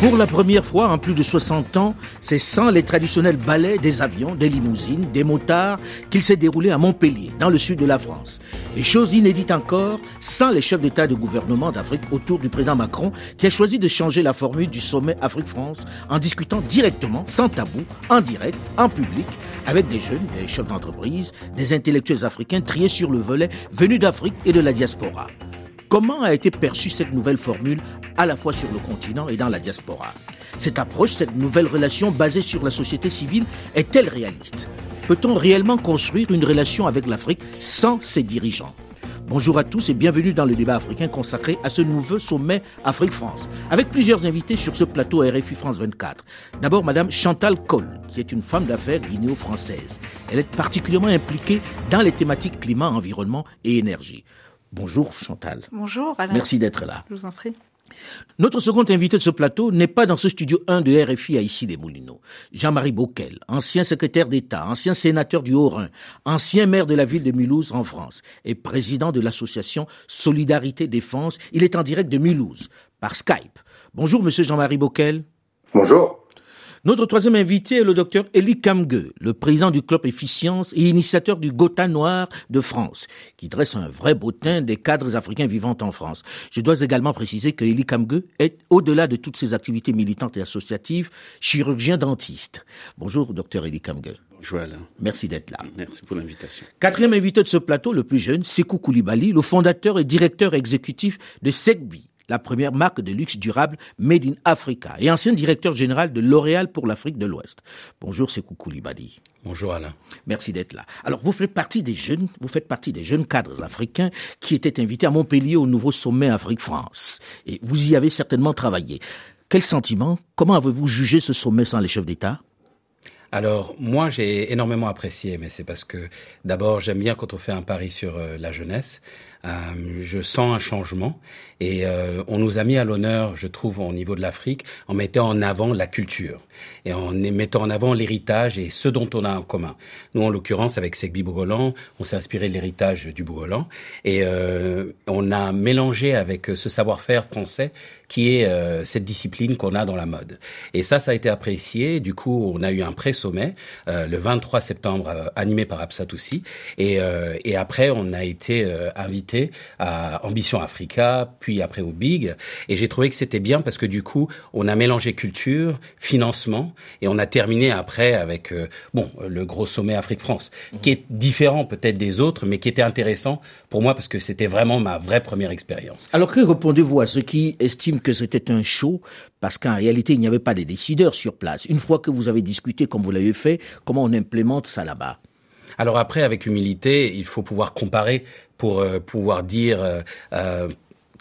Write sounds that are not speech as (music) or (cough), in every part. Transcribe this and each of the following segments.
Pour la première fois en plus de 60 ans, c'est sans les traditionnels ballets des avions, des limousines, des motards qu'il s'est déroulé à Montpellier, dans le sud de la France. Et chose inédite encore, sans les chefs d'État et de gouvernement d'Afrique autour du président Macron, qui a choisi de changer la formule du sommet Afrique-France en discutant directement, sans tabou, en direct, en public, avec des jeunes, des chefs d'entreprise, des intellectuels africains triés sur le volet venus d'Afrique et de la diaspora. Comment a été perçue cette nouvelle formule à la fois sur le continent et dans la diaspora? Cette approche, cette nouvelle relation basée sur la société civile est-elle réaliste? Peut-on réellement construire une relation avec l'Afrique sans ses dirigeants? Bonjour à tous et bienvenue dans le débat africain consacré à ce nouveau sommet Afrique-France, avec plusieurs invités sur ce plateau RFI France 24. D'abord, Madame Chantal Cole, qui est une femme d'affaires guinéo-française. Elle est particulièrement impliquée dans les thématiques climat, environnement et énergie. Bonjour Chantal. Bonjour Alain. Merci d'être là. Je vous en prie. Notre second invité de ce plateau n'est pas dans ce studio 1 de RFI à ici les Moulineaux. Jean-Marie Bockel, ancien secrétaire d'État, ancien sénateur du Haut-Rhin, ancien maire de la ville de Mulhouse en France et président de l'association Solidarité Défense. Il est en direct de Mulhouse par Skype. Bonjour monsieur Jean-Marie Bockel. Bonjour. Notre troisième invité est le docteur Elie Kamge, le président du club Efficience et initiateur du Gotha Noir de France, qui dresse un vrai bottin des cadres africains vivant en France. Je dois également préciser que Elie Kamge est, au-delà de toutes ses activités militantes et associatives, chirurgien dentiste. Bonjour, docteur Elie Kamge. Bonjour Alain. Merci d'être là. Merci pour l'invitation. Quatrième invité de ce plateau, le plus jeune, Sekou Koulibaly, le fondateur et directeur exécutif de Segbi, la première marque de luxe durable Made in Africa et ancien directeur général de L'Oréal pour l'Afrique de l'Ouest. Bonjour Sekou Koulibaly. Bonjour Alain. Merci d'être là. Alors vous faites partie des jeunes, vous faites partie des jeunes cadres africains qui étaient invités à Montpellier au nouveau sommet Afrique-France et vous y avez certainement travaillé. Quel sentiment Comment avez-vous jugé ce sommet sans les chefs d'État? Alors moi j'ai énormément apprécié, mais c'est parce que d'abord j'aime bien quand on fait un pari sur euh, la jeunesse. Euh, je sens un changement et euh, on nous a mis à l'honneur, je trouve, au niveau de l'Afrique, en mettant en avant la culture et en mettant en avant l'héritage et ce dont on a en commun. Nous, en l'occurrence, avec Segbi Bougolan, on s'est inspiré de l'héritage du Bougolan et euh, on a mélangé avec ce savoir-faire français qui est euh, cette discipline qu'on a dans la mode. Et ça, ça a été apprécié. Du coup, on a eu un pré-sommet euh, le 23 septembre, animé par Absatoussi. Et, et après, on a été invité à Ambition Africa, puis après au Big. Et j'ai trouvé que c'était bien parce que du coup, on a mélangé culture, financement, et on a terminé après avec bon le gros sommet Afrique-France, mmh. qui est différent peut-être des autres, mais qui était intéressant pour moi parce que c'était vraiment ma vraie première expérience. Alors que répondez-vous à ceux qui estiment que c'était un show? Parce qu'en réalité il n'y avait pas de décideurs sur place Une fois que vous avez discuté comme vous l'avez fait, comment on implémente ça là-bas? Alors après, avec humilité, il faut pouvoir comparer pour euh, pouvoir dire euh, euh,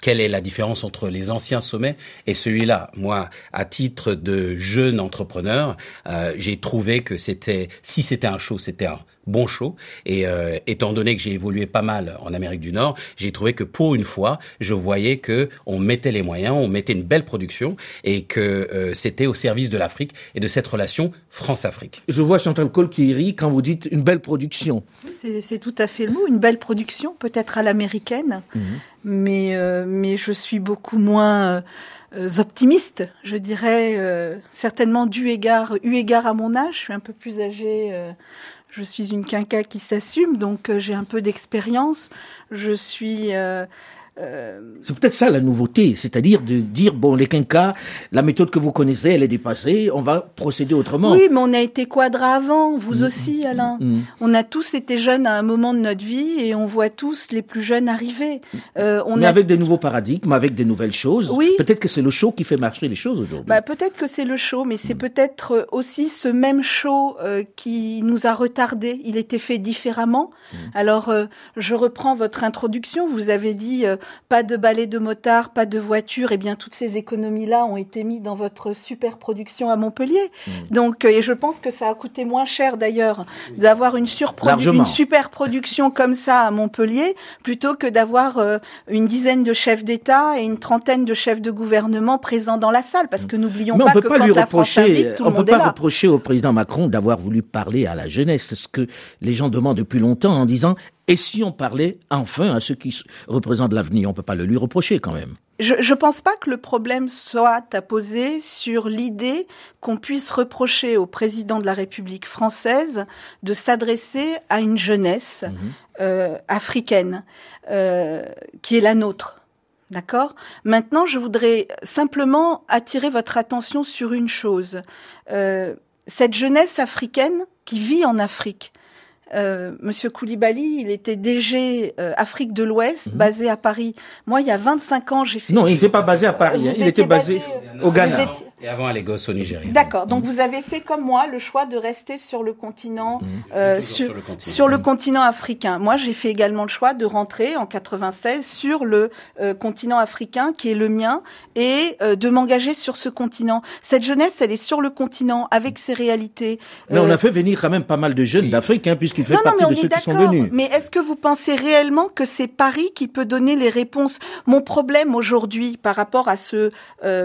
quelle est la différence entre les anciens sommets et celui-là. Moi, à titre de jeune entrepreneur, euh, j'ai trouvé que c'était, si c'était un show, c'était un bon show. Et euh, étant donné que j'ai évolué pas mal en Amérique du Nord, j'ai trouvé que pour une fois, je voyais que on mettait les moyens, on mettait une belle production et que euh, c'était au service de l'Afrique et de cette relation France-Afrique. Je vois Chantal Cole qui rit quand vous dites une belle production. C'est tout à fait le mot, une belle production, peut-être à l'américaine, mhm. mais, euh, mais je suis beaucoup moins optimiste, je dirais, certainement dû égard, eu égard à mon âge, je suis un peu plus âgée je suis une quinca qui s'assume, donc euh, j'ai un peu d'expérience. Je suis euh, euh, c'est peut-être ça la nouveauté, c'est-à-dire de dire bon les quinquas, la méthode que vous connaissez, elle est dépassée, on va procéder autrement. Oui, mais on a été quadra avant, vous mm. aussi, Alain. Mm. On a tous été jeunes à un moment de notre vie et on voit tous les plus jeunes arriver. Euh, on mais avec des nouveaux paradigmes, avec des nouvelles choses. Oui. Peut-être que c'est le show qui fait marcher les choses aujourd'hui. Bah, peut-être que c'est le show, mais c'est peut-être aussi ce même show euh, qui nous a retardés. Il était fait différemment. Mm. Alors, euh, je reprends votre introduction. Vous avez dit pas de balai de motard, pas de voiture, et eh bien toutes ces économies-là ont été mises dans votre super production à Montpellier. Mmh. Donc, euh, et je pense que ça a coûté moins cher d'ailleurs d'avoir une, une super production comme ça à Montpellier plutôt que d'avoir euh, une dizaine de chefs d'État et une trentaine de chefs de gouvernement présents dans la salle, parce que n'oublions pas que quand lui reprocher, France invite, tout on le monde peut pas là. reprocher au président Macron d'avoir voulu parler à la jeunesse, ce que les gens demandent depuis longtemps en disant Et si on parlait enfin à ceux qui représentent l'avenir, on peut pas le lui reprocher quand même. Je ne pense pas que le problème soit à poser sur l'idée qu'on puisse reprocher au président de la République française de s'adresser à une jeunesse mhm. euh, africaine euh, qui est la nôtre. D'accord? Maintenant, je voudrais simplement attirer votre attention sur une chose. Euh, cette jeunesse africaine qui vit en Afrique, euh, Monsieur Koulibaly, il était DG euh, Afrique de l'Ouest, mhm. basé à Paris. Moi, il y a 25 ans, j'ai fait... Non, il n'était pas basé à Paris, hein. il était basé, au Ghana. Et avant à Lagos, au Nigeria. D'accord. Donc, vous avez fait comme moi le choix de rester sur le continent, mmh. euh, sur, sur, le continent. africain. Moi, j'ai fait également le choix de rentrer en 96 sur le euh, continent africain, qui est le mien, et euh, de m'engager sur ce continent. Cette jeunesse, elle est sur le continent avec ses réalités. Mais on a fait venir quand même pas mal de jeunes d'Afrique, hein, puisqu'il fait non, partie non, mais de ceux qui sont venus. Mais est-ce que vous pensez réellement que c'est Paris qui peut donner les réponses? Mon problème aujourd'hui, par rapport à ce,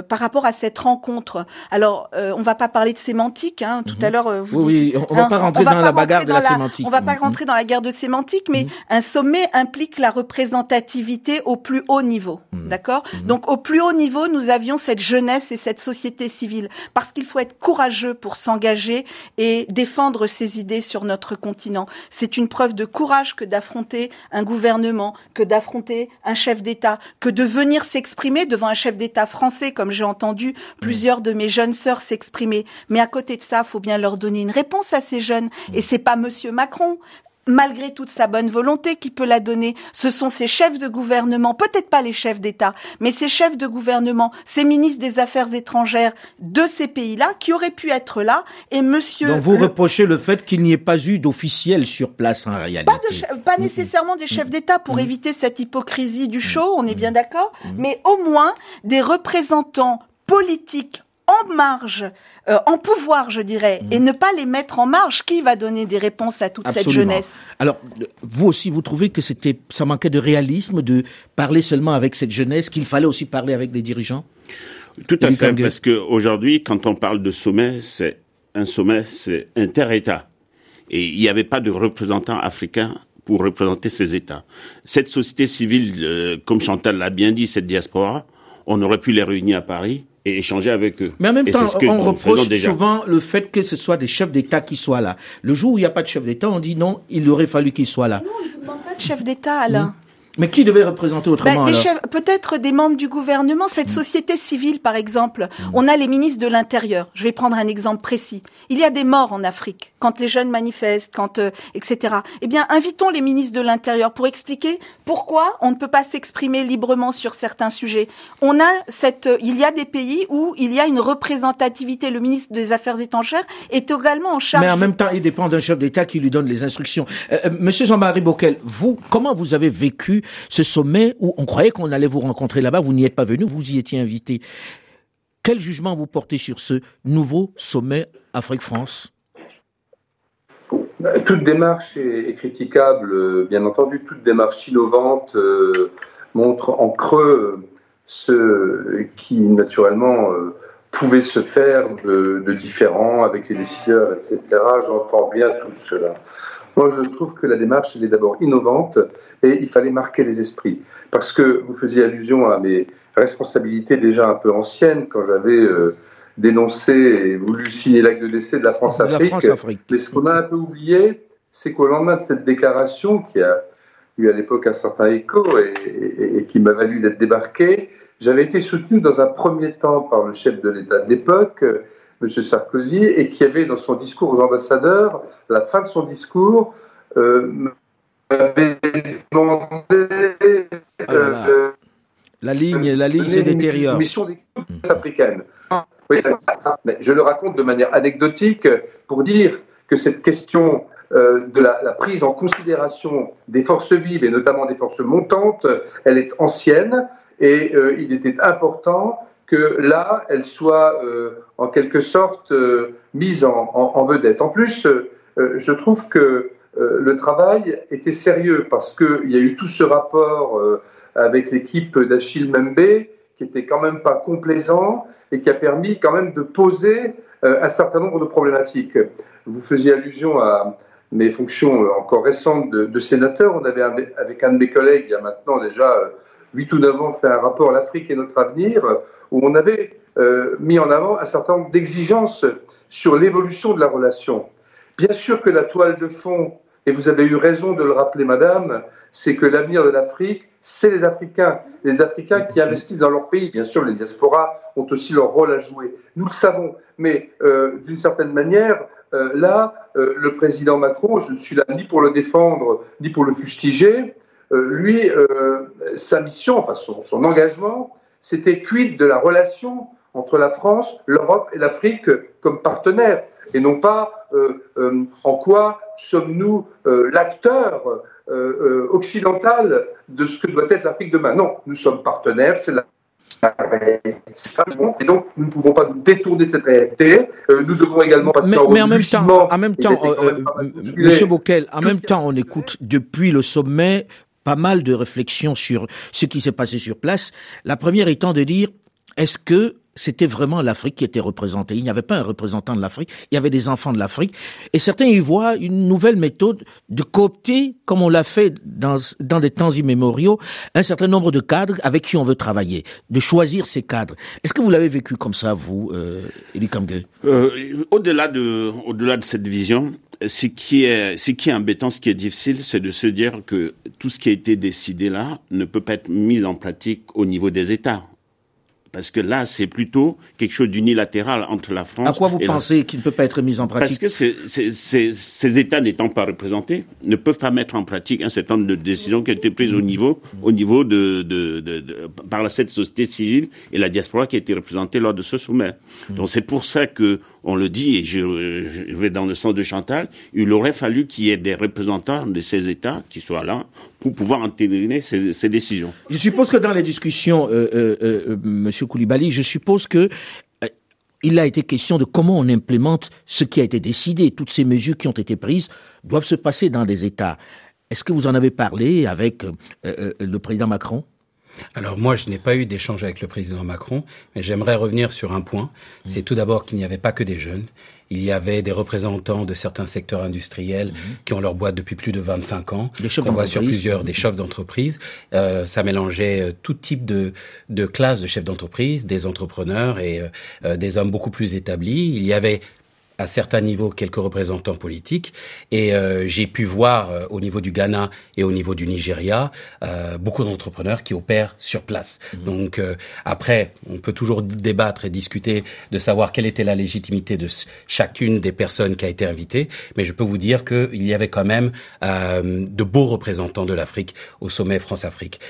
par rapport à cette rencontre alors, euh, on va pas parler de sémantique. Hein. Tout à mhm. l'heure, euh, vous oui, on, ne va pas rentrer dans la bagarre de la, sémantique. On va pas mhm. rentrer dans la guerre de sémantique, mais mhm. un sommet implique la représentativité au plus haut niveau. D'accord Donc, au plus haut niveau, nous avions cette jeunesse et cette société civile, parce qu'il faut être courageux pour s'engager et défendre ses idées sur notre continent. C'est une preuve de courage que d'affronter un gouvernement, que d'affronter un chef d'État, que de venir s'exprimer devant un chef d'État français, comme j'ai entendu plusieurs de mes jeunes sœurs s'exprimer. Mais à côté de ça, faut bien leur donner une réponse à ces jeunes. Et c'est pas Monsieur Macron malgré toute sa bonne volonté qui peut la donner. Ce sont ces chefs de gouvernement, peut-être pas les chefs d'État, mais ces chefs de gouvernement, ces ministres des Affaires étrangères de ces pays-là qui auraient pu être là. Et monsieur... Donc vous reprochez le fait qu'il n'y ait pas eu d'officiel sur place en réalité. Pas, pas nécessairement des chefs d'État pour éviter cette hypocrisie du show, on est bien d'accord, mais au moins des représentants politique en marge, euh, en pouvoir, je dirais, et mhm. ne pas les mettre en marge. Qui va donner des réponses à toute cette jeunesse? Alors, vous aussi, vous trouvez que c'était, ça manquait de réalisme de parler seulement avec cette jeunesse, qu'il fallait aussi parler avec des dirigeants? Tout à fait, parce qu'aujourd'hui, quand on parle de sommet, c'est un sommet, c'est inter-État. Et il n'y avait pas de représentants africains pour représenter ces États. Cette société civile, euh, comme Chantal l'a bien dit, cette diaspora, on aurait pu les réunir à Paris et échanger avec eux. Mais en même temps, on reproche souvent le fait que ce soit des chefs d'État qui soient là. Le jour où il n'y a pas de chef d'État, on dit non, il aurait fallu qu'ils soient là. Non, il ne demande pas de chef d'État, Alain. Mais qui devait représenter autrement ben, Peut-être des membres du gouvernement, cette mm. société civile par exemple. Mm. On a les ministres de l'Intérieur. Je vais prendre un exemple précis. Il y a des morts en Afrique quand les jeunes manifestent, quand euh, etc. Eh bien, invitons les ministres de l'Intérieur pour expliquer pourquoi on ne peut pas s'exprimer librement sur certains sujets. On a cette, euh, il y a des pays où il y a une représentativité. Le ministre des Affaires étrangères est également en charge. Mais en même temps, il dépend d'un chef d'État qui lui donne les instructions. Euh, Monsieur Jean-Marie Bockel, vous, comment vous avez vécu ce sommet où on croyait qu'on allait vous rencontrer là-bas, vous n'y êtes pas venu, vous y étiez invité. Quel jugement vous portez sur ce nouveau sommet Afrique-France? Toute démarche est, critiquable, bien entendu. Toute démarche innovante euh, montre en creux ce qui, naturellement, euh, pouvait se faire de, de, différent avec les décideurs, etc. J'entends bien tout cela. Moi, je trouve que la démarche, elle est d'abord innovante et il fallait marquer les esprits. Parce que vous faisiez allusion à mes responsabilités déjà un peu anciennes quand j'avais euh, dénoncé et voulu signer l'acte de décès de la France-Afrique. Mais ce qu'on a un peu oublié, c'est qu'au lendemain de cette déclaration, qui a eu à l'époque un certain écho et, qui m'a valu d'être débarqué, j'avais été soutenu dans un premier temps par le chef de l'État de l'époque, M. Sarkozy, et qui avait dans son discours aux ambassadeurs, à la fin de son discours, euh, m'avait demandé. Ah euh, la ligne, la ligne se détériore. Mission des africaines. Oui, mais je le raconte de manière anecdotique pour dire que cette question euh, de la, la, prise en considération des forces vives et notamment des forces montantes, elle est ancienne et euh, il était important que là, elle soit euh, en quelque sorte euh, mise en, vedette. En plus, euh, je trouve que le travail était sérieux parce qu'il y a eu tout ce rapport avec l'équipe d'Achille Membe qui était quand même pas complaisant et qui a permis quand même de poser un certain nombre de problématiques. Vous faisiez allusion à, mes fonctions encore récentes de sénateur, on avait avec un de mes collègues, il y a maintenant déjà 8 ou 9 ans, fait un rapport L'Afrique et notre avenir, où on avait mis en avant un certain nombre d'exigences sur l'évolution de la relation. Bien sûr que la toile de fond, et vous avez eu raison de le rappeler, madame, c'est que l'avenir de l'Afrique, c'est les Africains. Les Africains qui investissent dans leur pays. Bien sûr, les diasporas ont aussi leur rôle à jouer. Nous le savons. Mais euh, d'une certaine manière, euh, là, euh, le président Macron, je ne suis là ni pour le défendre, ni pour le fustiger. lui, sa mission, enfin son, son engagement, c'était cuite de la relation entre la France, l'Europe et l'Afrique comme partenaires, et non pas en quoi sommes-nous l'acteur occidental de ce que doit être l'Afrique demain. Non, nous sommes partenaires, c'est la et donc, nous ne pouvons pas nous détourner de cette réalité. nous devons également passer mais, mais en même temps, en même temps, Monsieur Bockel, en même temps, on écoute depuis le sommet pas mal de réflexions sur ce qui s'est passé sur place. La première étant de dire, est-ce que c'était vraiment l'Afrique qui était représentée. Il n'y avait pas un représentant de l'Afrique, il y avait des enfants de l'Afrique. Et certains y voient une nouvelle méthode de coopter, comme on l'a fait dans, dans des temps immémoriaux, un certain nombre de cadres avec qui on veut travailler, de choisir ces cadres. Est-ce que vous l'avez vécu comme ça, vous, euh, euh, Au-delà de, au-delà de cette vision, ce qui est, ce qui est embêtant, ce qui est difficile, c'est de se dire que tout ce qui a été décidé là ne peut pas être mis en pratique au niveau des États. Parce que là, c'est plutôt quelque chose d'unilatéral entre la France. À quoi vous pensez qu'il ne peut pas être mis en pratique Parce que ces États n'étant pas représentés ne peuvent pas mettre en pratique un certain nombre de décisions qui ont été prises au niveau, au niveau de, de, de, de par la cette société civile et la diaspora qui a été représentée lors de ce sommet. Mmh. Donc c'est pour ça que on le dit et je, je vais dans le sens de Chantal, il aurait fallu qu'il y ait des représentants de ces États qui soient là pour pouvoir entériner ces, ces, décisions. Je suppose que dans les discussions, euh, euh, euh, Monsieur Koulibaly, je suppose que euh, il a été question de comment on implémente ce qui a été décidé. Toutes ces mesures qui ont été prises doivent se passer dans des États. Est-ce que vous en avez parlé avec euh, le président Macron? Alors moi, je n'ai pas eu d'échange avec le président Macron, mais j'aimerais revenir sur un point. C'est tout d'abord qu'il n'y avait pas que des jeunes. Il y avait des représentants de certains secteurs industriels mmh. qui ont leur boîte depuis plus de 25 ans. On voit sur plusieurs des chefs d'entreprise. Euh, ça mélangeait euh, tout type de, de classes de chefs d'entreprise, des entrepreneurs et euh, des hommes beaucoup plus établis. Il y avait à certains niveaux quelques représentants politiques et euh, j'ai pu voir euh, au niveau du Ghana et au niveau du Nigeria euh, beaucoup d'entrepreneurs qui opèrent sur place. Mmh. Donc euh, après, on peut toujours débattre et discuter de savoir quelle était la légitimité de chacune des personnes qui a été invitée, mais je peux vous dire qu'il y avait quand même de beaux représentants de l'Afrique au sommet France-Afrique.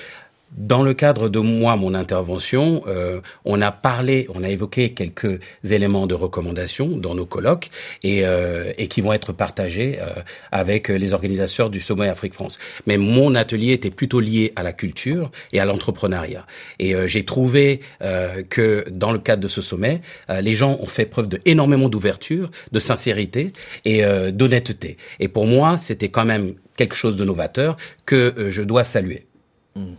Dans le cadre de moi, mon intervention, euh, on a parlé, on a évoqué quelques éléments de recommandation dans nos colloques et, euh, et qui vont être partagés euh, avec les organisateurs du Sommet Afrique-France. Mais mon atelier était plutôt lié à la culture et à l'entrepreneuriat. Et euh, j'ai trouvé euh, que dans le cadre de ce sommet, euh, les gens ont fait preuve de énormément d'ouverture, de sincérité et d'honnêteté. Et pour moi, c'était quand même quelque chose de novateur que je dois saluer. Mmh.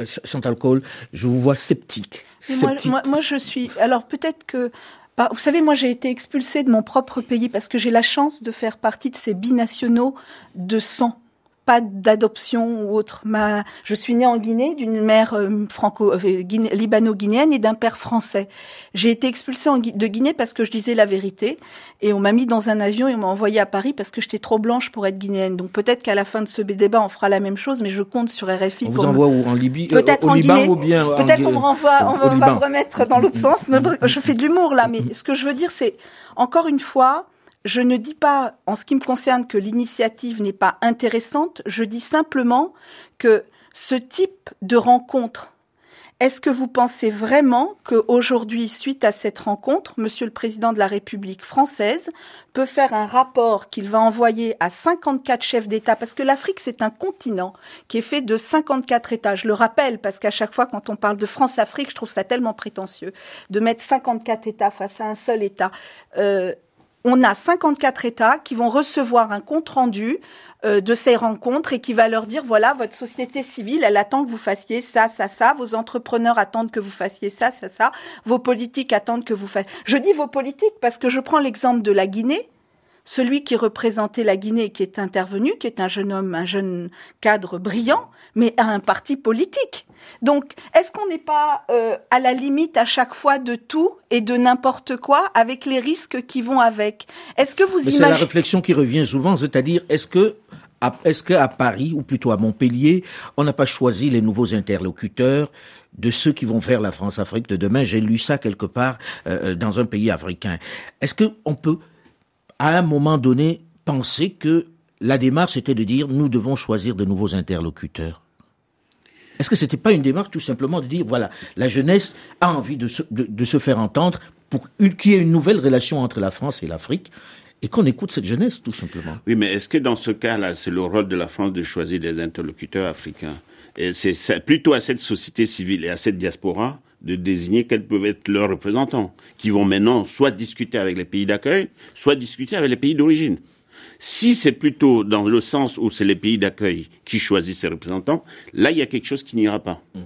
Euh, Chantal Cole, je vous vois sceptique. sceptique. Moi, moi, moi, je suis. Alors peut-être que. Bah, vous savez, moi j'ai été expulsée de mon propre pays parce que j'ai la chance de faire partie de ces binationaux de sang pas d'adoption ou autre. Ma, je suis née en Guinée d'une mère euh, franco euh, libano-guinéenne et d'un père français. J'ai été expulsée en, de Guinée parce que je disais la vérité et on m'a mis dans un avion et on m'a envoyé à Paris parce que j'étais trop blanche pour être guinéenne. Donc peut-être qu'à la fin de ce débat on fera la même chose, mais je compte sur RFI. On vous envoie où? En Libye, euh, peut-être en Liban Guinée. ou bien peut-être on me renvoie, on va me remettre dans l'autre sens. Mais (laughs) je fais de l'humour là, mais ce que je veux dire c'est encore une fois je ne dis pas, en ce qui me concerne, que l'initiative n'est pas intéressante, je dis simplement que ce type de rencontre, est-ce que vous pensez vraiment qu'aujourd'hui, suite à cette rencontre, Monsieur le Président de la République française peut faire un rapport qu'il va envoyer à 54 chefs d'État? Parce que l'Afrique, c'est un continent qui est fait de 54 États. Je le rappelle parce qu'à chaque fois, quand on parle de France-Afrique, je trouve ça tellement prétentieux de mettre 54 États face à un seul État. Euh, on a 54 États qui vont recevoir un compte rendu euh, de ces rencontres et qui va leur dire voilà votre société civile elle attend que vous fassiez ça ça ça. Vos entrepreneurs attendent que vous fassiez ça ça ça. Vos politiques attendent que vous fassiez je dis vos politiques parce que je prends l'exemple de la Guinée celui qui représentait la Guinée, qui est intervenu, qui est un jeune homme, un jeune cadre brillant, mais à un parti politique. Donc, est-ce qu'on n'est pas euh, à la limite à chaque fois de tout et de n'importe quoi, avec les risques qui vont avec? Est-ce que vous imaginez C'est la réflexion qui revient souvent, c'est-à-dire est-ce que est-ce qu'à Paris, ou plutôt à Montpellier, on n'a pas choisi les nouveaux interlocuteurs de ceux qui vont faire la France-Afrique de demain? J'ai lu ça quelque part euh, dans un pays africain. Est-ce qu'on peut à un moment donné, penser que la démarche était de dire nous devons choisir de nouveaux interlocuteurs. Est-ce que ce n'était pas une démarche tout simplement de dire voilà, la jeunesse a envie de se, se faire entendre pour qu'il y ait une nouvelle relation entre la France et l'Afrique et qu'on écoute cette jeunesse tout simplement? Oui, mais est-ce que dans ce cas-là, c'est le rôle de la France de choisir des interlocuteurs africains? Et c'est plutôt à cette société civile et à cette diaspora de désigner quels peuvent être leurs représentants, qui vont maintenant soit discuter avec les pays d'accueil, soit discuter avec les pays d'origine. Si c'est plutôt dans le sens où c'est les pays d'accueil qui choisissent ces représentants, là, il y a quelque chose qui n'ira pas. Mmh.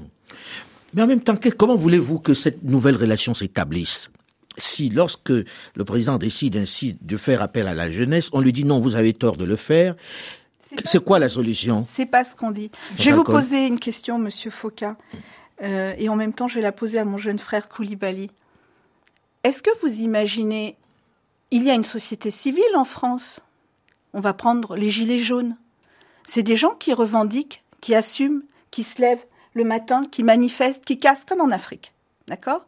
Mais en même temps, comment voulez-vous que cette nouvelle relation s'établisse? Si lorsque le président décide ainsi de faire appel à la jeunesse, on lui dit non, vous avez tort de le faire, c'est quoi la solution? C'est pas ce qu'on dit. Je vais vous poser une question, Monsieur Foucault. Euh, et en même temps je vais la poser à mon jeune frère Koulibaly. Est-ce que vous imaginez, il y a une société civile en France, on va prendre les gilets jaunes, c'est des gens qui revendiquent, qui assument, qui se lèvent le matin, qui manifestent, qui cassent comme en Afrique. D'accord?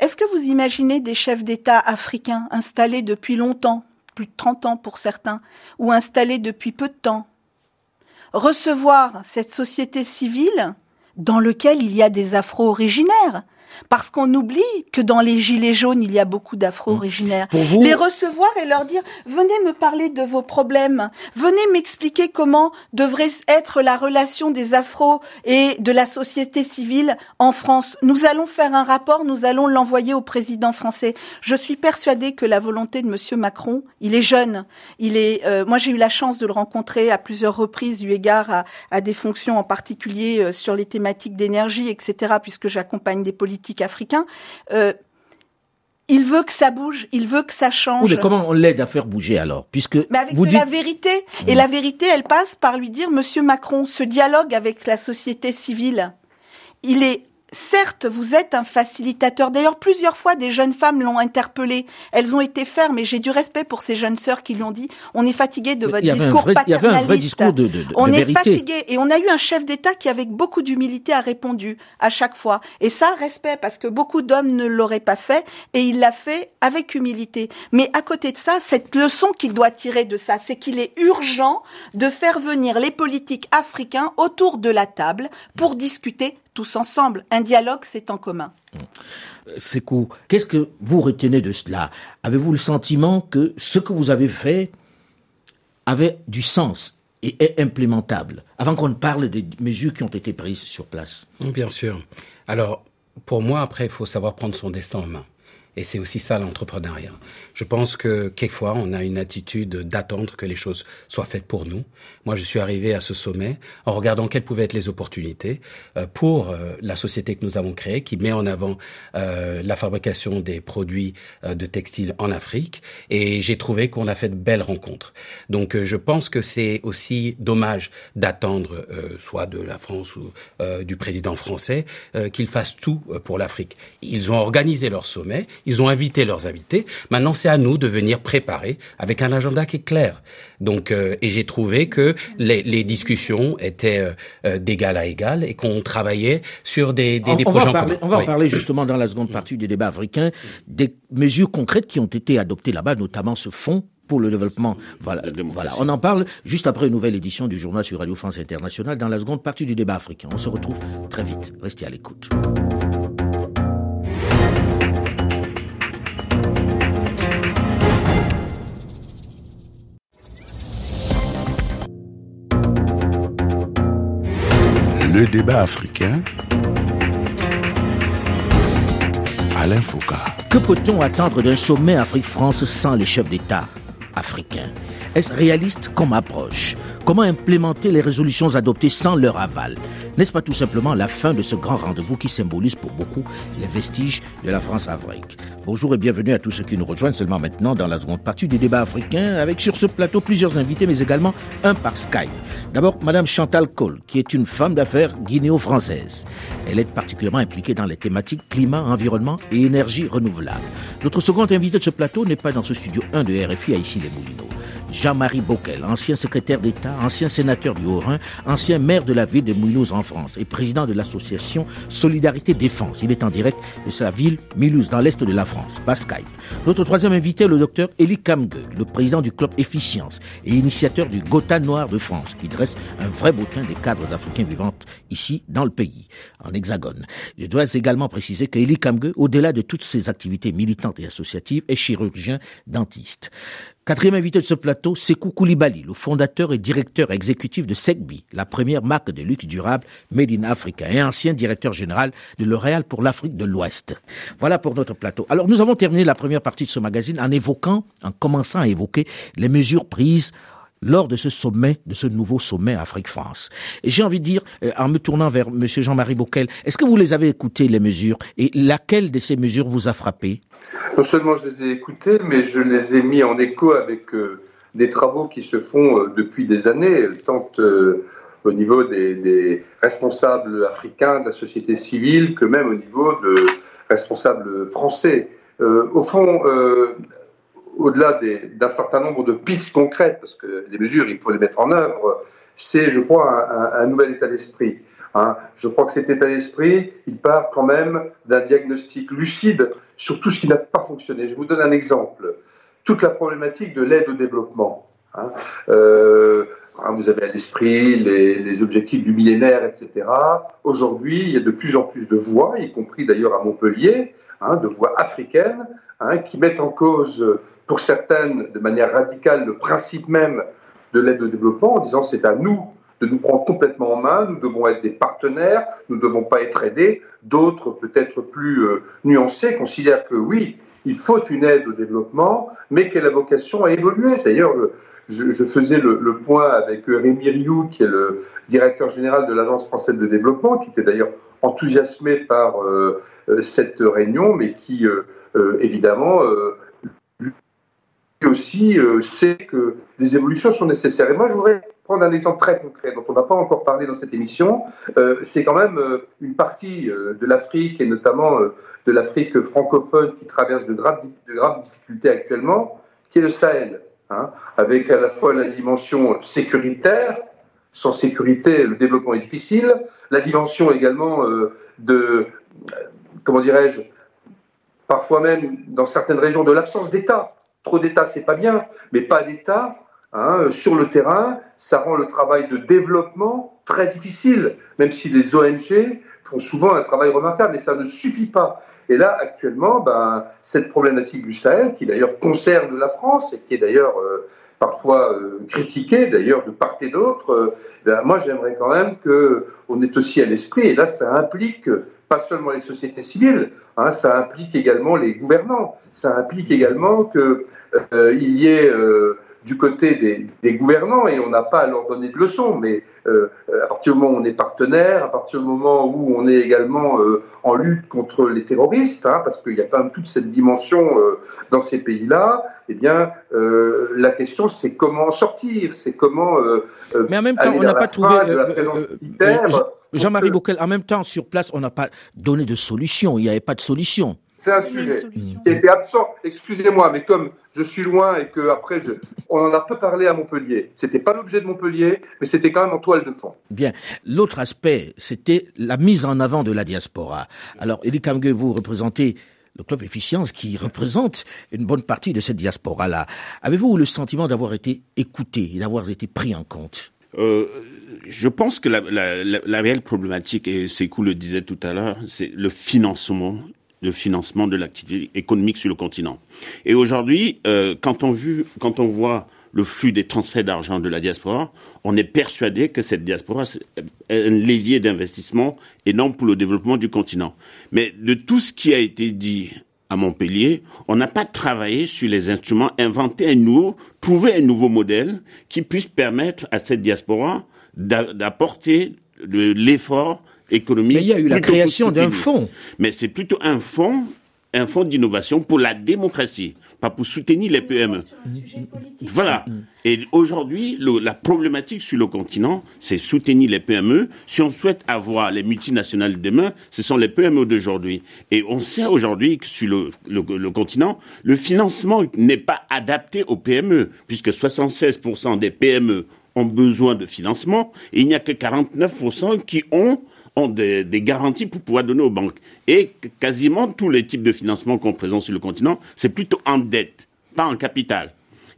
Est-ce que vous imaginez des chefs d'État africains installés depuis longtemps, plus de 30 ans pour certains, ou installés depuis peu de temps, recevoir cette société civile dans lequel il y a des afro-originaires. Parce qu'on oublie que dans les gilets jaunes, il y a beaucoup d'afro-originaires. Les recevoir et leur dire, venez me parler de vos problèmes, venez m'expliquer comment devrait être la relation des afro et de la société civile en France. Nous allons faire un rapport, nous allons l'envoyer au président français. Je suis persuadée que la volonté de monsieur Macron, il est jeune, il est, euh, moi j'ai eu la chance de le rencontrer à plusieurs reprises eu égard à, à des fonctions en particulier euh, sur les thématiques d'énergie, etc., puisque j'accompagne des politiques africain. Euh, il veut que ça bouge, il veut que ça change. mais comment on l'aide à faire bouger alors? Puisque mais avec vous la vérité. Et la vérité, elle passe par lui dire, Monsieur Macron, ce dialogue avec la société civile, il est Certes, vous êtes un facilitateur. D'ailleurs, plusieurs fois, des jeunes femmes l'ont interpellé. Elles ont été fermes et j'ai du respect pour ces jeunes sœurs qui lui ont dit on est fatigué de votre discours paternaliste. Il y avait un vrai discours de, de, on est fatigué et on a eu un chef d'État qui, avec beaucoup d'humilité, a répondu à chaque fois. Et ça, respect parce que beaucoup d'hommes ne l'auraient pas fait et il l'a fait avec humilité. Mais à côté de ça, cette leçon qu'il doit tirer de ça, c'est qu'il est urgent de faire venir les politiques africains autour de la table pour discuter tous ensemble. Un dialogue, c'est en commun. C'est cool. Qu'est-ce que vous retenez de cela? Avez-vous le sentiment que ce que vous avez fait avait du sens et est implémentable Avant qu'on ne parle des mesures qui ont été prises sur place? Bien sûr. Alors, pour moi, après, il faut savoir prendre son destin en main. Et c'est aussi ça l'entrepreneuriat. Je pense que quelquefois on a une attitude d'attendre que les choses soient faites pour nous. Moi, je suis arrivé à ce sommet en regardant quelles pouvaient être les opportunités euh, pour euh, la société que nous avons créée, qui met en avant euh, la fabrication des produits de textiles en Afrique. Et j'ai trouvé qu'on a fait de belles rencontres. Donc, je pense que c'est aussi dommage d'attendre, soit de la France ou du président français, qu'il fasse tout pour l'Afrique. Ils ont organisé leur sommet ils ont invité leurs invités. Maintenant, c'est à nous de venir préparer avec un agenda qui est clair. Donc, euh, et j'ai trouvé que les, les discussions étaient euh, euh, d'égal à égal et qu'on travaillait sur des, des, des projets. Va parler, on va en parler justement dans la seconde partie du débat africain des mesures concrètes qui ont été adoptées là-bas, notamment ce fonds pour le développement. Voilà, voilà, on en parle juste après une nouvelle édition du journal sur Radio France Internationale dans la seconde partie du débat africain. On se retrouve très vite. Restez à l'écoute. Le débat africain. Alain Foucault. Que peut-on attendre d'un sommet Afrique-France sans les chefs d'État africains? Est-ce réaliste comme approche? Comment implémenter les résolutions adoptées sans leur aval? N'est-ce pas tout simplement la fin de ce grand rendez-vous qui symbolise pour beaucoup les vestiges de la France-Afrique? Bonjour et bienvenue à tous ceux qui nous rejoignent seulement maintenant dans la seconde partie du débat africain avec sur ce plateau plusieurs invités mais également un par Skype. D'abord, Madame Chantal Cole, qui est une femme d'affaires guinéo-française. Elle est particulièrement impliquée dans les thématiques climat, environnement et énergie renouvelable. Notre second invité de ce plateau n'est pas dans ce studio 1 de RFI à ici les Moulineaux. Jean-Marie Bockel, ancien secrétaire d'État, ancien sénateur du Haut-Rhin, ancien maire de la ville de Mulhouse en France et président de l'association Solidarité Défense. Il est en direct de sa ville, Mulhouse, dans l'est de la France, par Skype. Notre troisième invité est le docteur Elie Kamge, le président du club Efficience et initiateur du Gotha Noir de France, qui dresse un vrai boutin des cadres africains vivant ici, dans le pays, en hexagone. Je dois également préciser que Elie Kamge, au-delà de toutes ses activités militantes et associatives, est chirurgien dentiste. Quatrième invité de ce plateau, Sekou Koulibaly, le fondateur et directeur exécutif de Segbi, la première marque de luxe durable made in Africa et ancien directeur général de L'Oréal pour l'Afrique de l'Ouest. Voilà pour notre plateau. Alors nous avons terminé la première partie de ce magazine en évoquant, en commençant à évoquer les mesures prises lors de ce sommet, de ce nouveau sommet Afrique-France. J'ai envie de dire, euh, en me tournant vers Monsieur Jean-Marie Bockel, est-ce que vous les avez écoutées, les mesures, et laquelle de ces mesures vous a frappé? Non seulement je les ai écoutées, mais je les ai mis en écho avec euh, des travaux qui se font euh, depuis des années, tant au niveau des, des, responsables africains de la société civile que même au niveau de responsables français. au fond, au-delà d'un certain nombre de pistes concrètes, parce que les mesures, il faut les mettre en œuvre, c'est, je crois, un, nouvel état d'esprit. Hein. Je crois que cet état d'esprit, il part quand même d'un diagnostic lucide sur tout ce qui n'a pas fonctionné. Je vous donne un exemple. Toute la problématique de l'aide au développement. Hein. Euh, hein, vous avez à l'esprit les, objectifs du millénaire, etc. Aujourd'hui, il y a de plus en plus de voix, y compris d'ailleurs à Montpellier, de voix africaines, qui mettent en cause pour certaines de manière radicale le principe même de l'aide au développement en disant c'est à nous de nous prendre complètement en main, nous devons être des partenaires, nous ne devons pas être aidés. D'autres, peut-être plus euh, nuancés, considèrent que oui, il faut une aide au développement, mais qu'elle a vocation à évoluer. D'ailleurs, je, faisais le, point avec Rémi Rioux, qui est le directeur général de l'Agence française de développement, qui était d'ailleurs enthousiasmé par euh, euh cette réunion, mais qui, évidemment, aussi euh, sait que des évolutions sont nécessaires. Et moi, je voudrais prendre un exemple très concret dont on n'a pas encore parlé dans cette émission. Euh, c'est quand même euh, une partie euh, de l'Afrique et notamment de l'Afrique francophone qui traverse de graves, de graves, difficultés actuellement, qui est le Sahel, hein, avec à la fois la dimension sécuritaire. Sans sécurité, le développement est difficile. La dimension également de, comment dirais-je, parfois même dans certaines régions de l'absence d'État. Trop d'État, c'est pas bien, mais pas d'État hein, sur le terrain, ça rend le travail de développement très difficile, même si les ONG font souvent un travail remarquable, et ça ne suffit pas. Et là, actuellement, ben, cette problématique du Sahel, qui d'ailleurs concerne la France et qui est d'ailleurs euh, parfois euh, critiquée, d'ailleurs de part et d'autre, euh, ben, moi j'aimerais quand même qu'on ait aussi à l'esprit, et là ça implique pas seulement les sociétés civiles, hein, ça implique également les gouvernants, ça implique également qu'il euh, y ait euh, du côté des, des, gouvernants, et on n'a pas à leur donner de leçons, mais euh, à partir du moment où on est partenaire, à partir du moment où on est également euh, en lutte contre les terroristes, hein, parce qu'il y a quand même toute cette dimension euh, dans ces pays-là, eh bien, euh, la question c'est comment en sortir, c'est comment. mais en même temps, on n'a pas trouvé. Jean-Marie Bockel, en même temps, sur place, on n'a pas donné de solution. Il n'y avait pas de solution. C'est un sujet qui était absent. Excusez-moi, mais comme je suis loin et que après, je... on en a peu parlé à Montpellier. C'était pas l'objet de Montpellier, mais c'était quand même en toile de fond. Bien. L'autre aspect, c'était la mise en avant de la diaspora. Alors, Elie Kamge, vous représentez le club Efficience qui représente une bonne partie de cette diaspora-là. Avez-vous le sentiment d'avoir été écouté et d'avoir été pris en compte? Euh, je pense que la, la, la, la réelle problématique, et Sekou le disait tout à l'heure, c'est le financement le financement de l'activité économique sur le continent. Et aujourd'hui, euh, quand on vu, quand on voit le flux des transferts d'argent de la diaspora, on est persuadé que cette diaspora est un levier d'investissement énorme pour le développement du continent. Mais de tout ce qui a été dit à Montpellier, on n'a pas travaillé sur les instruments, inventé un nouveau, trouver un nouveau modèle qui puisse permettre à cette diaspora d'apporter l'effort économique. Mais il y a eu la création d'un fonds. Mais c'est plutôt un fonds, un fonds d'innovation pour la démocratie pas pour soutenir les PME. Voilà. Et aujourd'hui, la problématique sur le continent, c'est soutenir les PME. Si on souhaite avoir les multinationales demain, ce sont les PME d'aujourd'hui. Et on sait aujourd'hui que sur le, le, continent, le financement n'est pas adapté aux PME, puisque 76% des PME ont besoin de financement et il n'y a que 49% qui ont ont des, garanties pour pouvoir donner aux banques. Et quasiment tous les types de financement qu'on présente sur le continent, c'est plutôt en dette, pas en capital.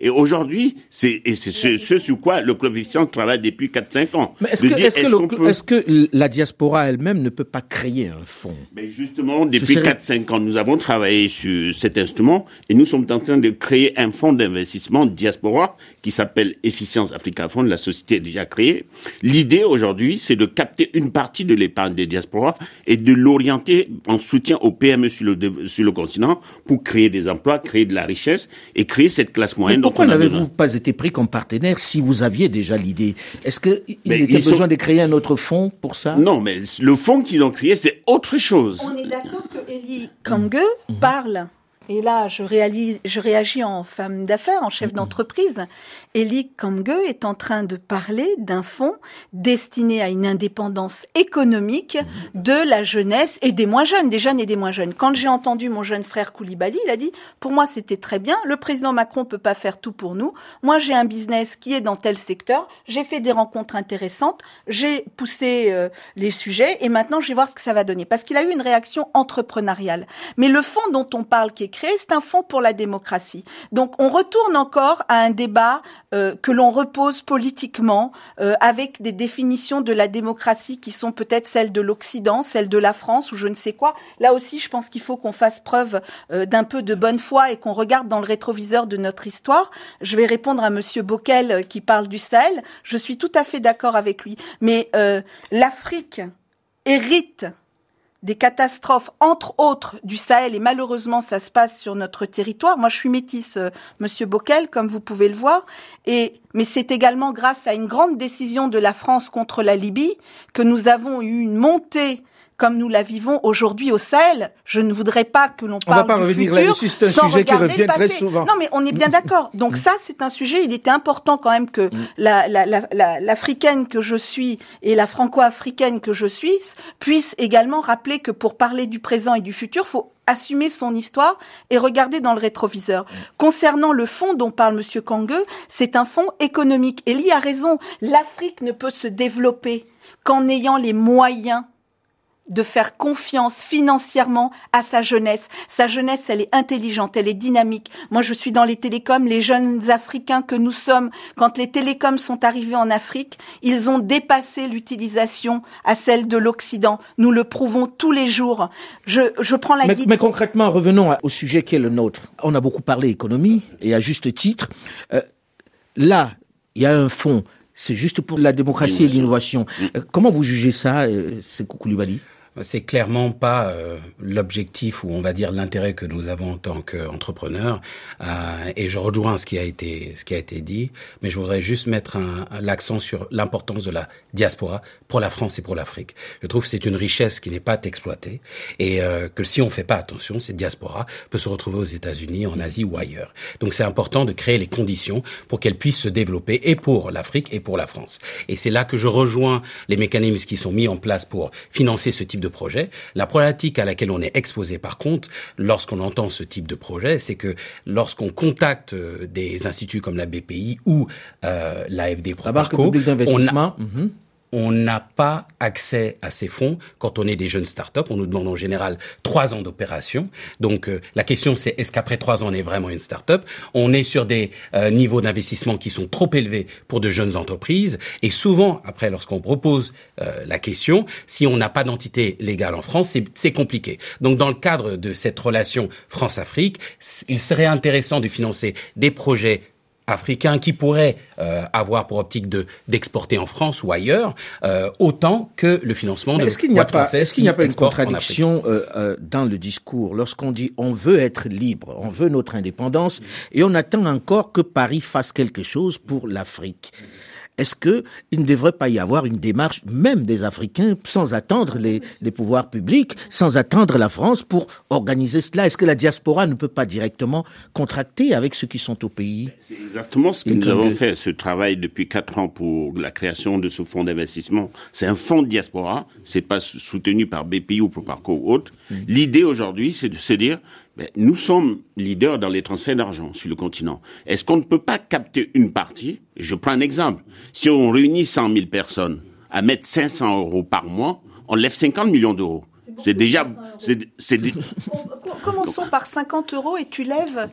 Et aujourd'hui, c'est ce, ce, sur quoi le club efficient travaille depuis 4-5 ans. Mais est-ce que, est que, est que, la diaspora elle-même ne peut pas créer un fonds Mais Justement, depuis 4-5 ans, nous avons travaillé sur cet instrument et nous sommes en train de créer un fonds d'investissement diaspora qui s'appelle Efficience Africa Fund. La société est déjà créée. L'idée aujourd'hui, c'est de capter une partie de l'épargne des diasporas et de l'orienter en soutien aux PME sur le, sur le continent pour créer des emplois, créer de la richesse et créer cette classe moyenne pourquoi n'avez-vous pas été pris comme partenaire si vous aviez déjà l'idée Est-ce qu'il était besoin de créer un autre fonds pour ça? Non, mais le fonds qu'ils ont créé, c'est autre chose. On est d'accord que Eli Kange mhm. parle et là, je, réalise, je réagis en femme d'affaires, en chef mhm. d'entreprise. Eli Kamge est en train de parler d'un fonds destiné à une indépendance économique de la jeunesse et des moins jeunes, des jeunes et des moins jeunes. Quand j'ai entendu mon jeune frère Koulibaly, il a dit, pour moi, c'était très bien. Le président Macron peut pas faire tout pour nous. Moi, j'ai un business qui est dans tel secteur. J'ai fait des rencontres intéressantes. J'ai poussé euh, les sujets et maintenant, je vais voir ce que ça va donner. Parce qu'il a eu une réaction entrepreneuriale. Mais le fonds dont on parle, qui est créé, c'est un fonds pour la démocratie. Donc on retourne encore à un débat euh, que l'on repose politiquement euh, avec des définitions de la démocratie qui sont peut-être celles de l'Occident, celles de la France ou je ne sais quoi. Là aussi, je pense qu'il faut qu'on fasse preuve euh, d'un peu de bonne foi et qu'on regarde dans le rétroviseur de notre histoire. Je vais répondre à Monsieur Bockel qui parle du Sahel. Je suis tout à fait d'accord avec lui. Mais l'Afrique hérite des catastrophes, entre autres du Sahel, et malheureusement ça se passe sur notre territoire. Moi je suis métisse, euh, Monsieur Bockel, comme vous pouvez le voir, et mais c'est également grâce à une grande décision de la France contre la Libye que nous avons eu une montée comme nous la vivons aujourd'hui au Sahel. Je ne voudrais pas que l'on parle pas revenir là-dessus, c'est un sujet qui revient très souvent. Non, mais on est bien d'accord. (laughs) Donc ça, c'est un sujet. Il était important quand même que mm. l'africaine la, que je suis et la franco-africaine que je suis puissent également rappeler que pour parler du présent et du futur, faut assumer son histoire et regarder dans le rétroviseur. Mm. Concernant le fonds dont parle Monsieur Kangue, c'est un fonds économique. Et a raison. L'Afrique ne peut se développer qu'en ayant les moyens de faire confiance financièrement à sa jeunesse. Sa jeunesse, elle est intelligente, elle est dynamique. Moi, je suis dans les télécoms, les jeunes Africains que nous sommes, quand les télécoms sont arrivés en Afrique, ils ont dépassé l'utilisation à celle de l'Occident. Nous le prouvons tous les jours. Je, je prends la mais, guide. Mais concrètement, revenons au sujet qui est le nôtre. On a beaucoup parlé économie, et à juste titre. Euh, là, il y a un fonds c'est juste pour la démocratie et l'innovation. Euh, comment vous jugez ça, euh, c'est Koulibaly c'est clairement pas euh, l'objectif ou on va dire l'intérêt que nous avons en tant qu'entrepreneurs. Euh, et je rejoins ce qui a été ce qui a été dit, mais je voudrais juste mettre l'accent sur l'importance de la diaspora pour la France et pour l'Afrique. Je trouve que c'est une richesse qui n'est pas exploitée et euh, que si on fait pas attention, cette diaspora peut se retrouver aux États-Unis, en Asie ou ailleurs. Donc c'est important de créer les conditions pour qu'elle puisse se développer et pour l'Afrique et pour la France. Et c'est là que je rejoins les mécanismes qui sont mis en place pour financer ce type de projet. La problématique à laquelle on est exposé par contre, lorsqu'on entend ce type de projet, c'est que lorsqu'on contacte euh, des instituts comme la BPI ou euh, l'AFD Proparco, on a, on n'a pas accès à ces fonds quand on est des jeunes startups. On nous demande en général trois ans d'opération. Donc euh, la question c'est est-ce qu'après trois ans on est vraiment une startup? On est sur des euh, niveaux d'investissement qui sont trop élevés pour de jeunes entreprises. Et souvent, après, lorsqu'on propose euh, la question, si on n'a pas d'entité légale en France, c'est compliqué. Donc dans le cadre de cette relation France-Afrique, il serait intéressant de financer des projets africain qui pourrait euh, avoir pour optique de d'exporter en France ou ailleurs, euh, autant que le financement de est-ce qu'il n'y a pas est-ce qu'il n'y a pas une contradiction euh, dans le discours lorsqu'on dit on veut être libre, on veut notre indépendance et on attend encore que Paris fasse quelque chose pour l'Afrique? Est-ce que il ne devrait pas y avoir une démarche même des Africains sans attendre les, les pouvoirs publics, sans attendre la France pour organiser cela? Est-ce que la diaspora ne peut pas directement contracter avec ceux qui sont au pays? C'est exactement ce que nous avons fait, ce travail depuis quatre ans pour la création de ce fonds d'investissement. C'est un fonds de diaspora, c'est pas soutenu par BPI ou par co ou autre. Mm. L'idée aujourd'hui, c'est de se dire, ben, nous sommes leaders dans les transferts d'argent sur le continent. Est-ce qu'on ne peut pas capter une partie? Je prends un exemple. Si on réunit 100 000 personnes à mettre 500 euros par mois, on lève 50 millions d'euros. C'est déjà. C'est, (laughs) Commençons par 50 euros et tu lèves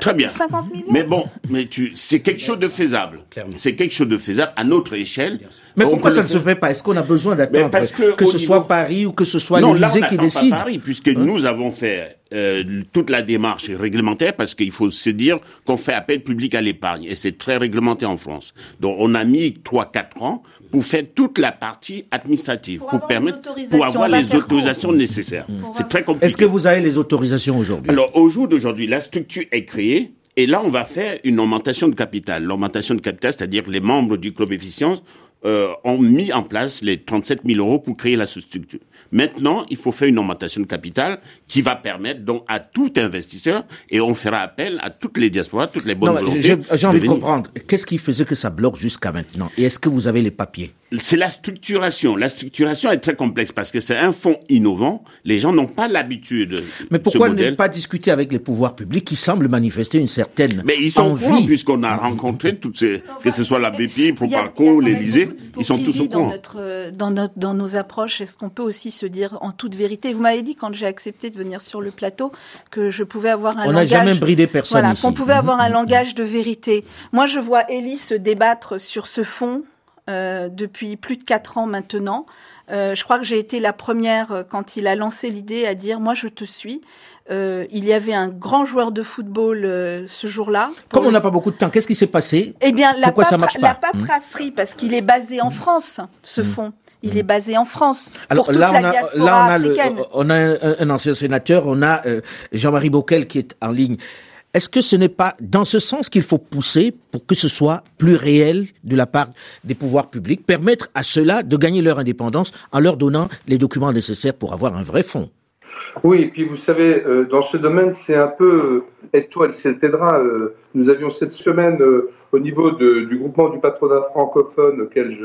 Très bien. 50 millions. Mais bon, mais tu, c'est quelque chose de faisable. C'est quelque chose de faisable à notre échelle. Mais pourquoi ça ne se fait pas? Est-ce qu'on a besoin d'attendre que, que ce soit Paris ou que ce soit l'Élysée qui décide pas Paris, puisque hein? nous avons fait euh, toute la démarche réglementaire, parce qu'il faut se dire qu'on fait appel public à l'épargne, et c'est très réglementé en France. Donc on a mis trois quatre ans pour faire toute la partie administrative, pour, permettre, pour avoir les autorisations nécessaires. C'est très compliqué. Est-ce que vous avez les autorisations aujourd'hui? Alors au jour d'aujourd'hui, la structure est créée. Et là, on va faire une augmentation de capital. L'augmentation de capital, c'est-à-dire les membres du club efficience euh, ont mis en place les 37 000 euros pour créer la structure. Maintenant, il faut faire une augmentation de capital qui va permettre donc à tout investisseur, et on fera appel à toutes les diasporas, toutes les bonnes volontés. J'ai envie de, comprendre, qu'est-ce qui faisait que ça bloque jusqu'à maintenant? Et est-ce que vous avez les papiers? C'est la structuration. La structuration est très complexe parce que c'est un fonds innovant. Les gens n'ont pas l'habitude. Mais pourquoi ne pas discuter avec les pouvoirs publics qui semblent manifester une certaine Mais ils sont envie puisqu'on a rencontré toutes ces, que ce soit la BPI, Proparco, l'Élysée, ils sont tous au courant. Dans, notre, dans, notre, dans nos approches, est-ce qu'on peut aussi se dire en toute vérité Vous m'avez dit quand j'ai accepté de venir sur le plateau que je pouvais avoir un on langage. On n'a jamais bridé personne. Voilà, qu'on pouvait avoir un langage de vérité. Moi, je vois Elie se débattre sur ce fond euh, depuis plus de quatre ans maintenant. Euh, je crois que j'ai été la première euh, quand il a lancé l'idée à dire moi je te suis. Euh, il y avait un grand joueur de football euh, ce jour-là. Comme on n'a pas beaucoup de temps, qu'est-ce qui s'est passé? Eh bien, la, Pourquoi ça marche pas? la paperasserie, parce qu'il est basé en France, ce hmm. fonds. Il est basé en France. Alors pour toute là, on a, là, on a, le, on a un, un, ancien sénateur, on a Jean-Marie Bockel qui est en ligne. Est-ce que ce n'est pas dans ce sens qu'il faut pousser pour que ce soit plus réel de la part des pouvoirs publics, permettre à ceux-là de gagner leur indépendance en leur donnant les documents nécessaires pour avoir un vrai fonds oui, et puis vous savez, euh, dans ce domaine, c'est un peu euh, aide-toi, elle. Euh, nous avions cette semaine, au niveau du groupement du patronat francophone auquel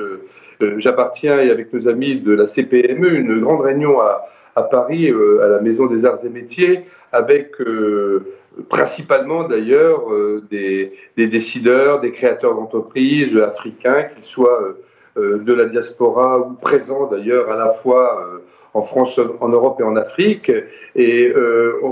j'appartiens et avec nos amis de la CPME, une grande réunion à Paris, à la Maison des Arts et Métiers, avec principalement d'ailleurs euh, des, décideurs, des créateurs d'entreprises africains, qu'ils soient euh, euh, de la diaspora ou présents d'ailleurs à la fois en France, en Europe et en Afrique. Et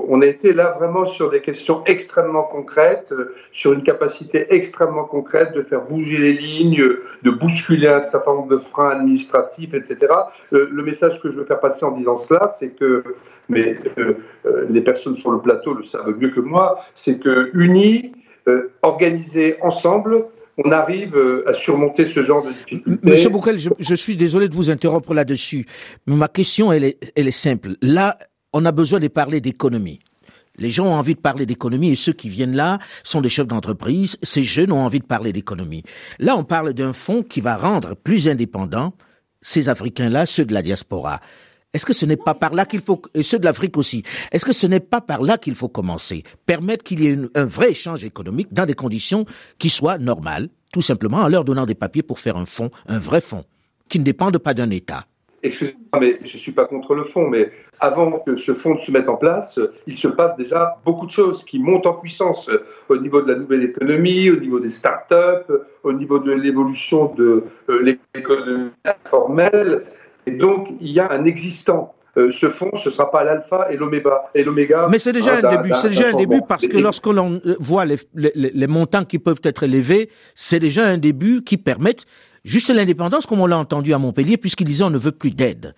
on a été là vraiment sur des questions extrêmement concrètes, sur une capacité extrêmement concrète de faire bouger les lignes, de bousculer un certain nombre de freins administratifs, etc. le message que je veux faire passer en disant cela, c'est que mais euh, euh, les personnes sur le plateau le savent mieux que moi, c'est que unis, euh, organisés ensemble, on arrive à surmonter ce genre de. Monsieur Bouquel, je, suis désolé de vous interrompre là-dessus, ma question, elle est, elle est simple. Là, on a besoin de parler d'économie. Les gens ont envie de parler d'économie et ceux qui viennent là sont des chefs d'entreprise. Ces jeunes ont envie de parler d'économie. Là, on parle d'un fonds qui va rendre plus indépendants ces Africains-là, ceux de la diaspora. Est-ce que ce n'est pas par là qu'il faut, et ceux de l'Afrique aussi, est-ce que ce n'est pas par là qu'il faut commencer? Permettre qu'il y ait un vrai échange économique dans des conditions qui soient normales, tout simplement en leur donnant des papiers pour faire un fonds, un vrai fonds, qui ne dépende pas d'un État. Excusez-moi, mais je ne suis pas contre le fonds, mais avant que ce fonds ne se mette en place, il se passe déjà beaucoup de choses qui montent en puissance au niveau de la nouvelle économie, au niveau des start-up, au niveau de l'évolution de euh, l'économie informelle. Et donc, il y a un existant. Euh, ce fonds, ce sera pas l'alpha et l'oméga. Mais c'est déjà un début. C'est déjà un début parce que lorsque l'on euh, voit les, les, les, montants qui peuvent être élevés, c'est déjà un début qui permet juste l'indépendance, comme on l'a entendu à Montpellier, puisqu'ils disaient on ne veut plus d'aide.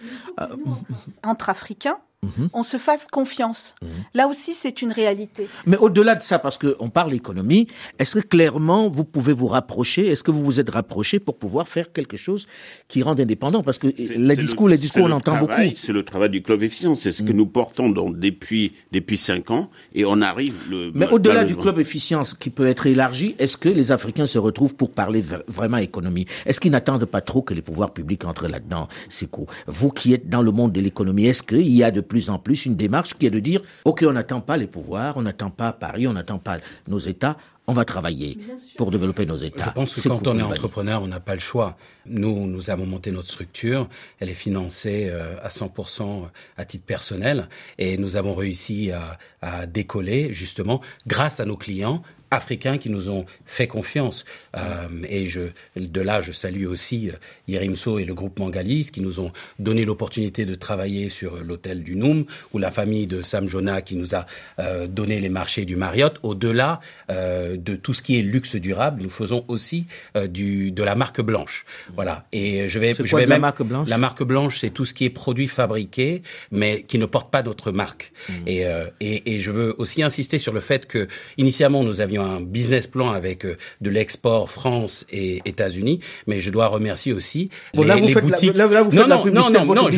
Entre Africains, Mhm. on se fasse confiance. Mhm. Là aussi, c'est une réalité. Mais au-delà de ça, parce qu'on parle économie, est-ce que clairement vous pouvez vous rapprocher? Est-ce que vous vous êtes rapproché pour pouvoir faire quelque chose qui rende indépendant? Parce que les discours, les discours, on entend beaucoup. C'est le travail du club efficience. C'est ce que mm. nous portons donc depuis depuis cinq ans, et on arrive. Le, Mais au-delà du club efficience qui peut être élargi, est-ce que les Africains se retrouvent pour parler vraiment économie? Est-ce qu'ils n'attendent pas trop que les pouvoirs publics entrent là-dedans? C'est quoi? Vous qui êtes dans le monde de l'économie, est-ce qu'il y a de plus en plus une démarche qui est de dire, OK, on n'attend pas les pouvoirs, on n'attend pas Paris, on n'attend pas nos États, on va travailler pour développer nos États. Je pense que quand on est entrepreneur, on n'a pas le choix. Nous, nous avons monté notre structure. Elle est financée euh, à 100% à titre personnel et nous avons réussi à, à décoller justement grâce à nos clients africains qui nous ont fait confiance. Euh, et je, de là, je salue aussi euh, Yerimso et le groupe Mangalis qui nous ont donné l'opportunité de travailler sur l'hôtel du Noum ou la famille de Sam Jonah qui nous a euh, donné les marchés du Marriott. Au-delà euh, de tout ce qui est luxe durable, nous faisons aussi euh, du, de la marque blanche. Voilà. Et je vais, je vais même, la marque blanche? La marque blanche, c'est tout ce qui est produit fabriqué, mais qui ne porte pas d'autre marque. Mmh. Et, et, et je veux aussi insister sur le fait que initialement nous avions un business plan avec euh, de l'export France et États-Unis, mais je dois remercier aussi les, boutiques. non, non, non, non, non,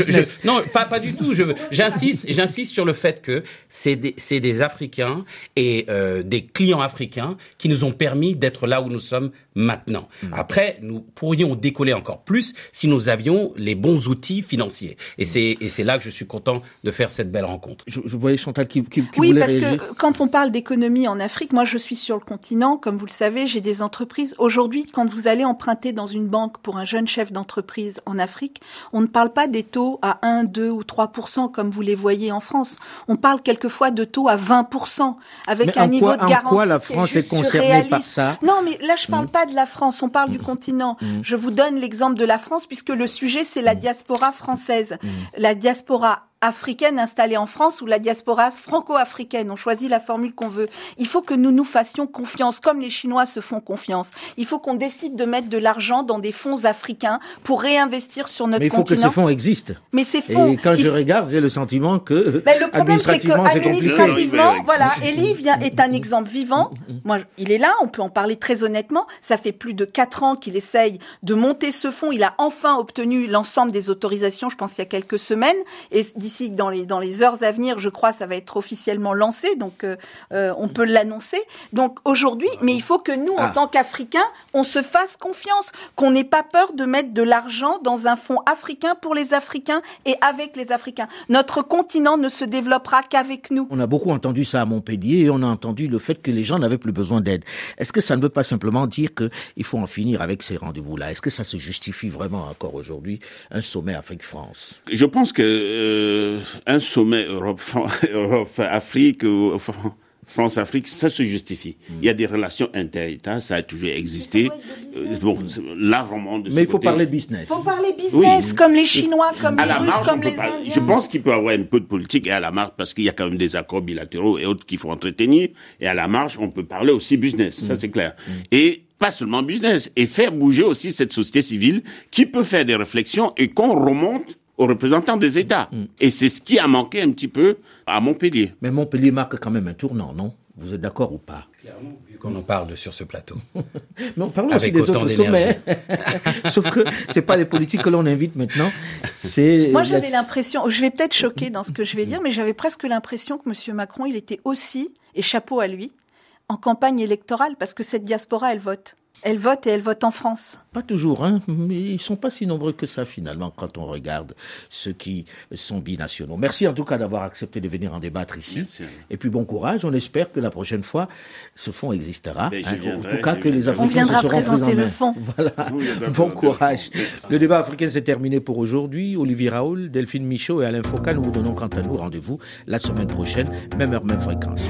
non, pas, pas du tout. J'insiste, j'insiste sur le fait que c'est des, c'est des Africains et euh, des clients africains qui nous ont permis d'être là où nous sommes maintenant. Après, nous pourrions décoller encore plus si nous avions les bons outils financiers. Et c'est et c'est là que je suis content de faire cette belle rencontre. Je, je voyais Chantal qui, qui, qui oui, parce que quand on parle d'économie en Afrique, moi je suis sur le continent, comme vous le savez, j'ai des entreprises. Aujourd'hui, quand vous allez emprunter dans une banque pour un jeune chef d'entreprise en Afrique, on ne parle pas des taux à 1, 2 ou 3 comme vous les voyez en France. On parle quelquefois de taux à 20 avec un niveau de garantie. En quoi la France est, concernée par ça? Non, mais là je parle hmm. pas de la France, on parle du mm. continent. Mm. Je vous donne l'exemple de la France puisque le sujet c'est la mm. diaspora française. La diaspora africaine installée en France ou la diaspora franco-africaine. On choisit la formule qu'on veut. Il faut que nous nous fassions confiance, comme les Chinois se font confiance. Il faut qu'on décide de mettre de l'argent dans des fonds africains pour réinvestir sur notre continent. Mais il faut que ces fonds existent. Mais ces fonds. Et quand je regarde, j'ai le sentiment que mais le problème, c'est que administrativement, voilà, Elie vient est un exemple vivant. Moi, il est là. On peut en parler très honnêtement. Ça fait plus de quatre ans qu'il essaye de monter ce fonds. Il a enfin obtenu l'ensemble des autorisations. Je pense il y a quelques semaines. Et d'ici dans les dans les heures à venir, je crois, ça va être officiellement lancé, donc euh, euh, on peut l'annoncer. Donc aujourd'hui, mais il faut que nous, en ah. tant qu'Africains, on se fasse confiance, qu'on n'ait pas peur de mettre de l'argent dans un fonds africain pour les Africains et avec les Africains. Notre continent ne se développera qu'avec nous. On a beaucoup entendu ça à Montpellier et on a entendu le fait que les gens n'avaient plus besoin d'aide. Est-ce que ça ne veut pas simplement dire qu'il faut en finir avec ces rendez-vous-là? Est-ce que ça se justifie vraiment encore aujourd'hui un sommet Afrique-France? Je pense que euh, euh, un sommet Europe-Afrique (laughs) ou France-Afrique, ça se justifie. Il y a des relations inter-États, ça a toujours existé. Euh, bon, largement Mais il faut parler business. Il faut parler business, comme les Chinois, comme les Russes, comme les Indiens. Je pense qu'il peut y avoir un peu de politique et à la marge, parce qu'il y a quand même des accords bilatéraux et autres qu'il faut entretenir. Et à la marge, on peut parler aussi business, ça mm. c'est clair. Mm. Et pas seulement business, et faire bouger aussi cette société civile qui peut faire des réflexions et qu'on remonte aux représentants des États. Mm. Et c'est ce qui a manqué un petit peu à Montpellier. Mais Montpellier marque quand même un tournant, non? Vous êtes d'accord ou pas? Clairement, vu qu'on en parle sur ce plateau. (laughs) Mais on parle aussi des autres sommets. (laughs) Sauf que c'est pas les politiques que l'on invite maintenant. C'est Moi, j'avais l'impression, je vais peut-être choquer dans ce que je vais dire, mais j'avais presque l'impression que M. Macron, il était aussi, et chapeau à lui, en campagne électorale, parce que cette diaspora, elle vote. Elle vote et elle vote en France. Pas toujours, hein, mais ils sont pas si nombreux que ça finalement quand on regarde ceux qui sont binationaux. Merci en tout cas d'avoir accepté de venir en débattre ici. Et puis bon courage. On espère que la prochaine fois ce fonds existera. Hein. en tout cas que les Africains se seront pris en main. Fond. Voilà. bon courage. Le débat africain s'est terminé pour aujourd'hui. Olivier Raoul, Delphine Michaud et Alain Foucault, nous vous donnons quant à nous rendez-vous la semaine prochaine, même heure, même fréquence.